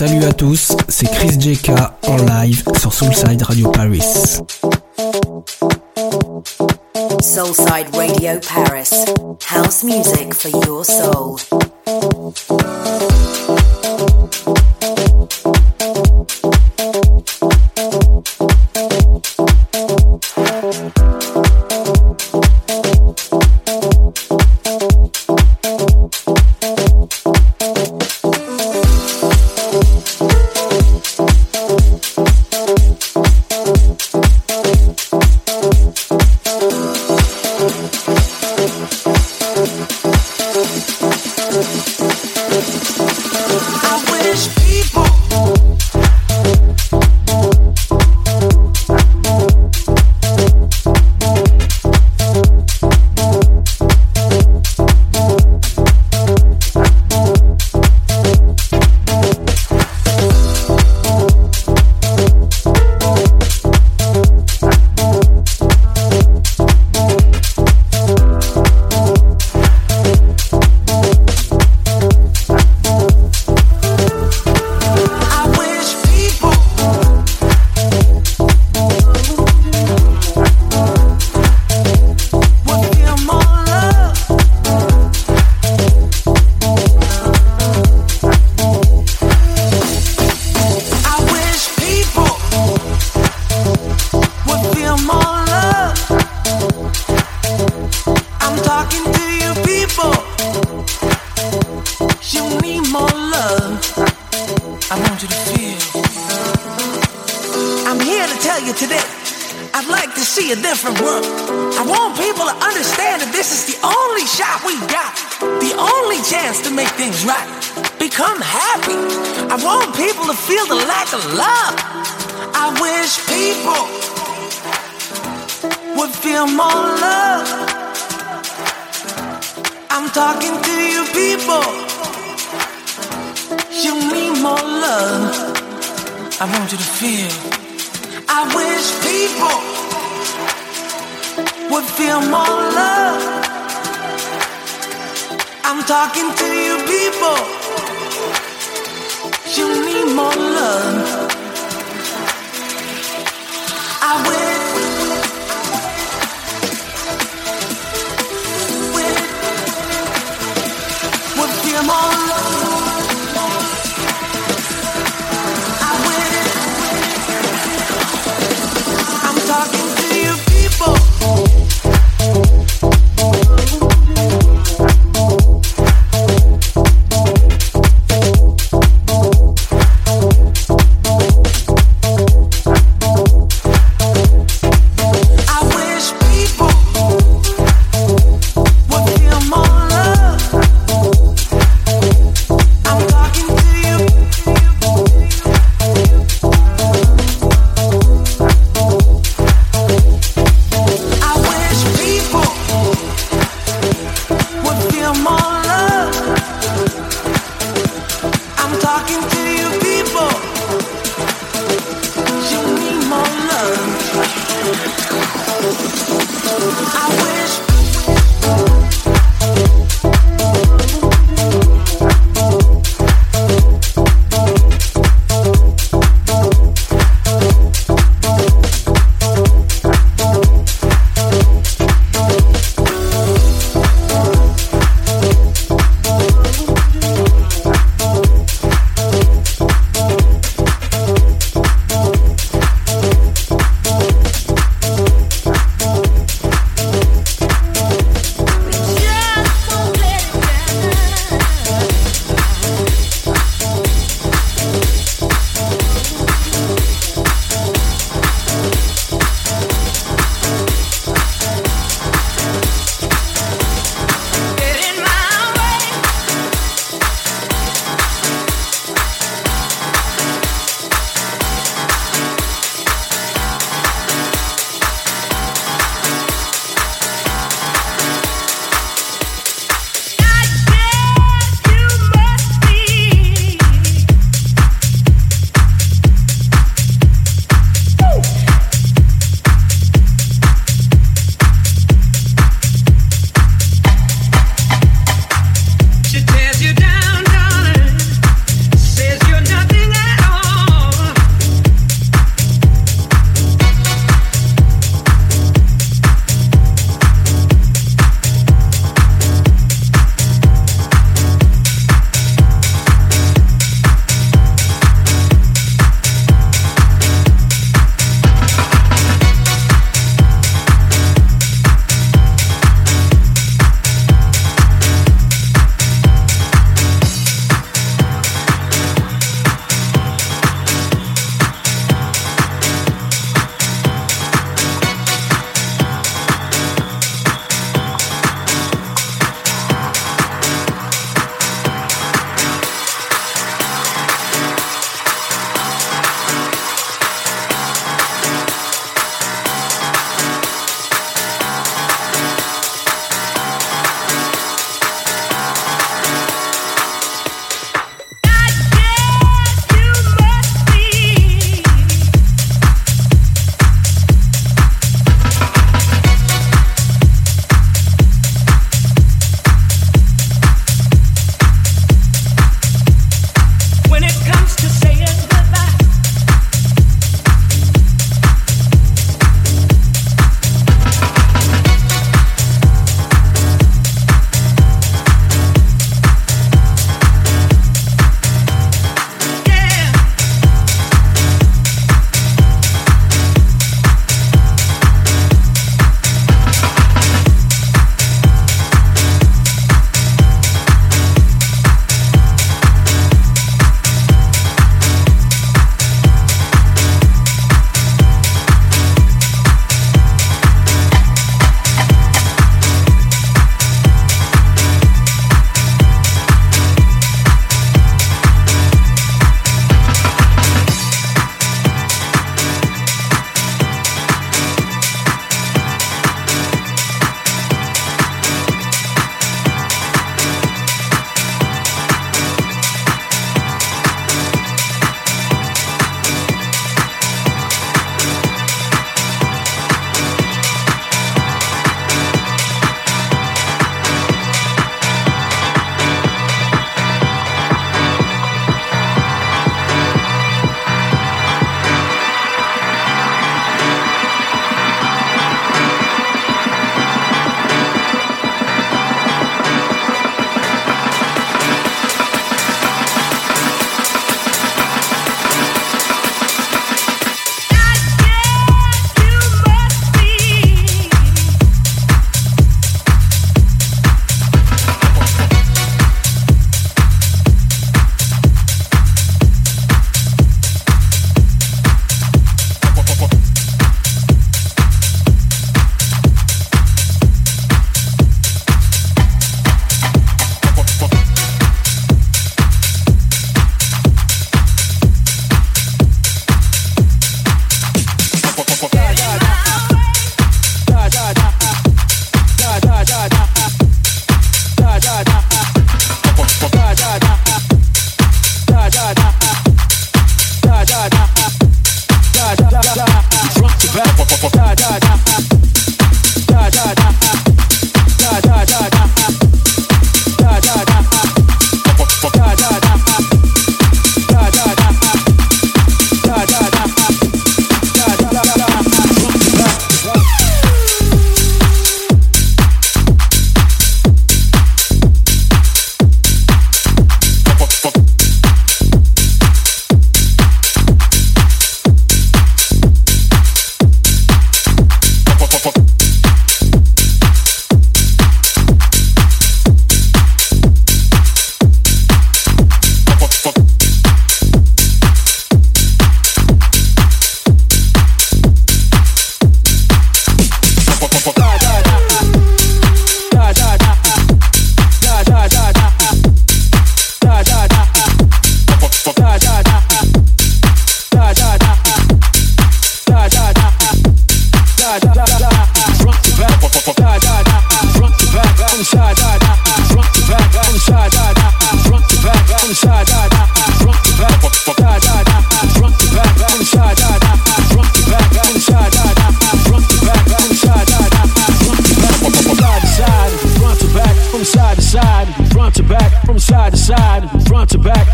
Salut à tous, c'est Chris JK en live sur Soulside Radio Paris. Soulside Radio Paris. House music for your soul. I want you to feel. I'm here to tell you today. I'd like to see a different world. I want people to understand that this is the only shot we got, the only chance to make things right. Become happy. I want people to feel the lack of love. I wish people would feel more love. I'm talking to you people. You mean more love. I want you to feel. I wish people would feel more love. I'm talking to you, people. You need more love. I wish. Would feel more love.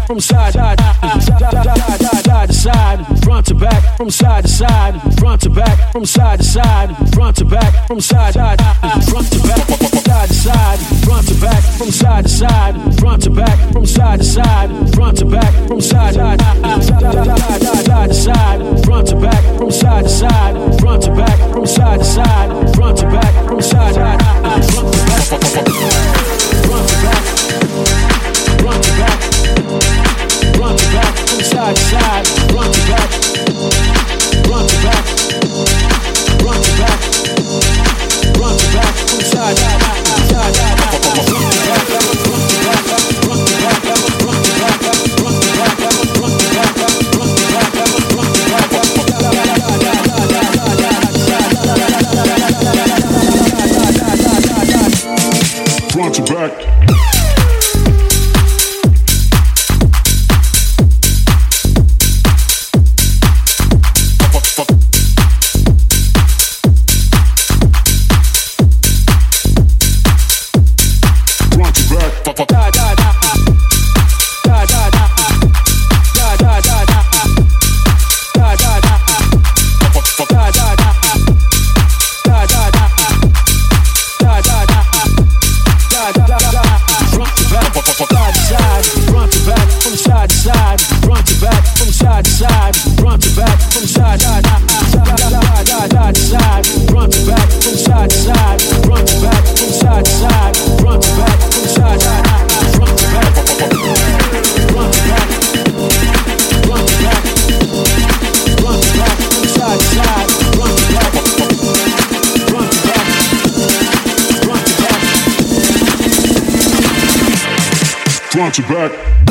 from side to side, front to back, from side to side, front to back, from side to side, front to back, from side to front to back.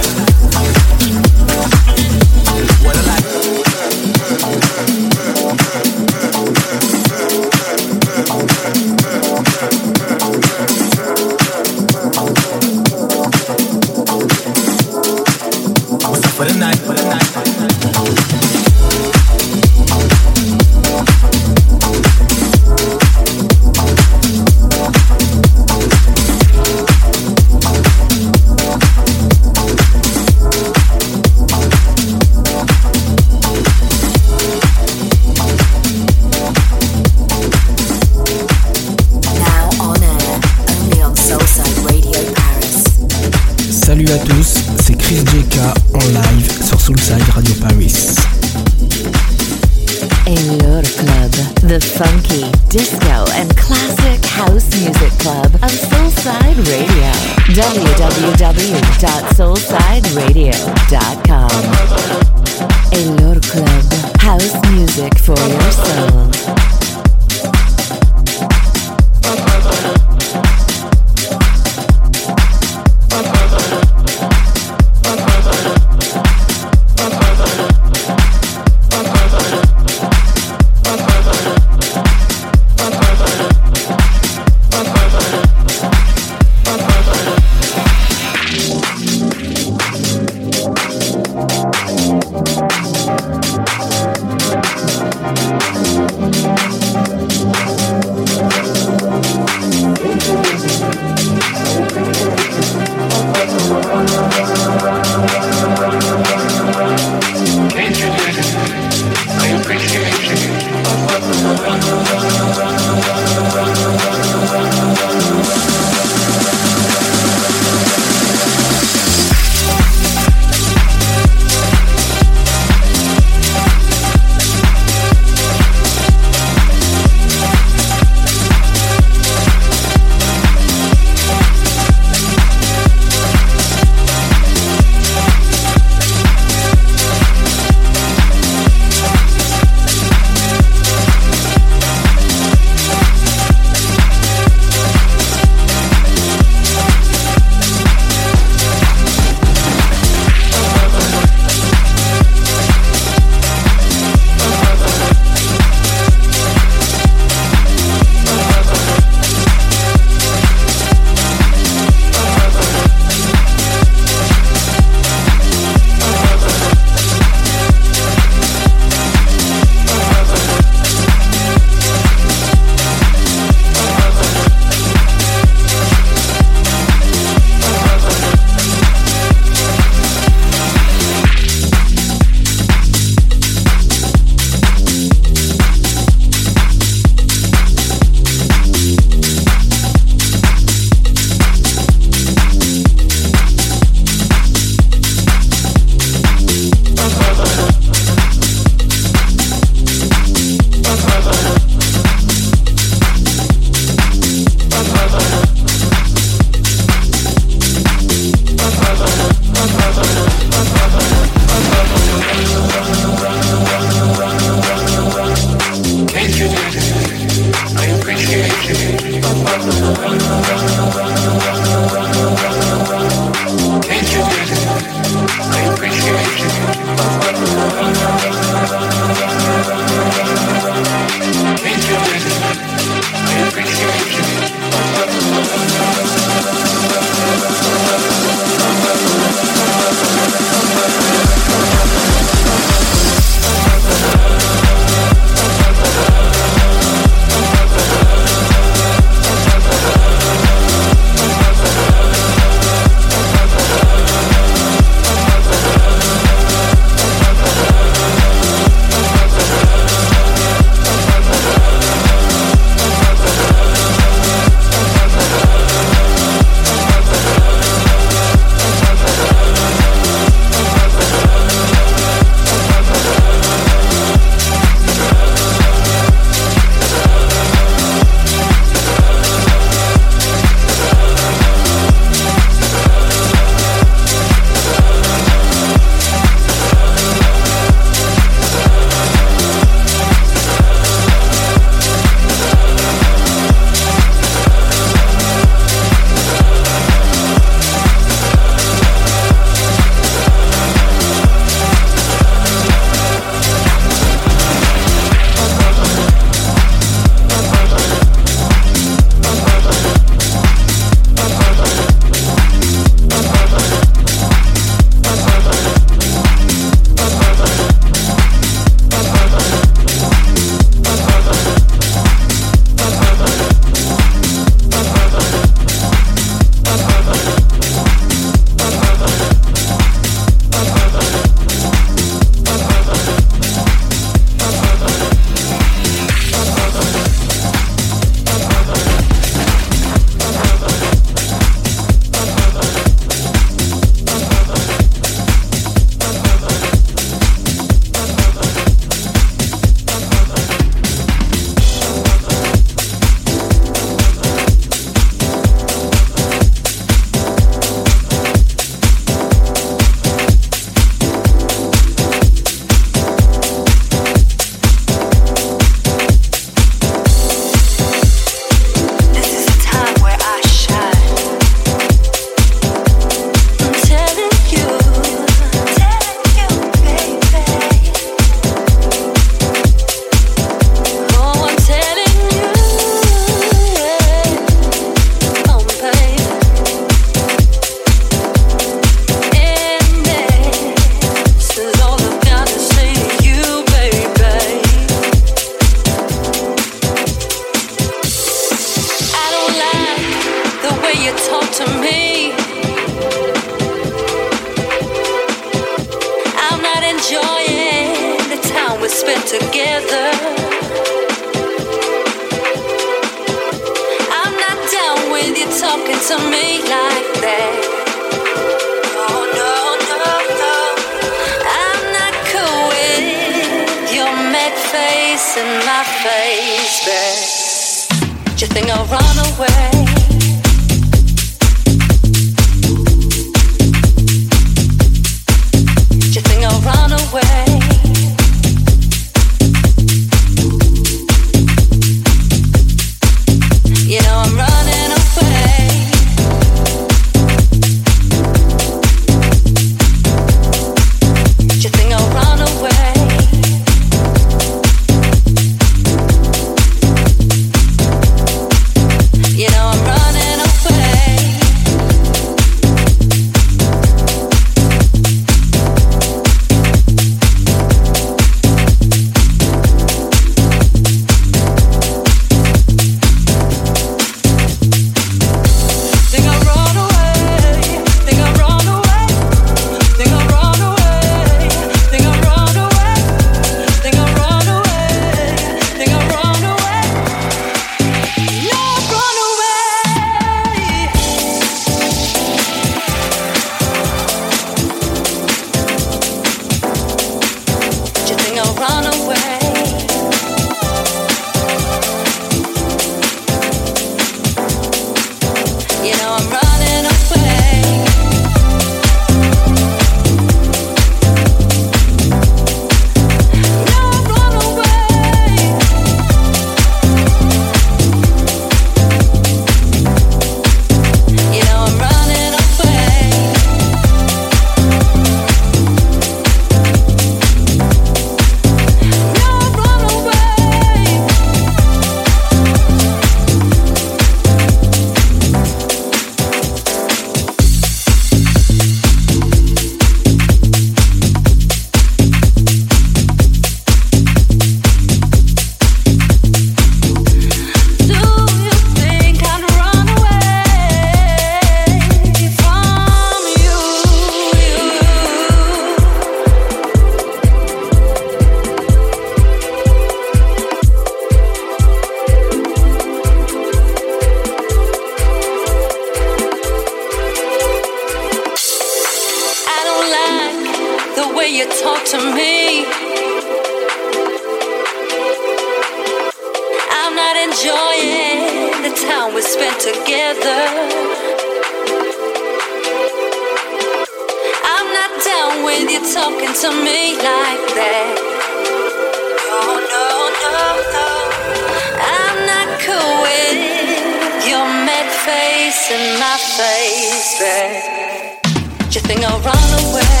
Do you think I'll run away?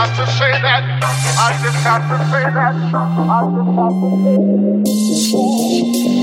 have to say that. I just have to say that. I just have to say that.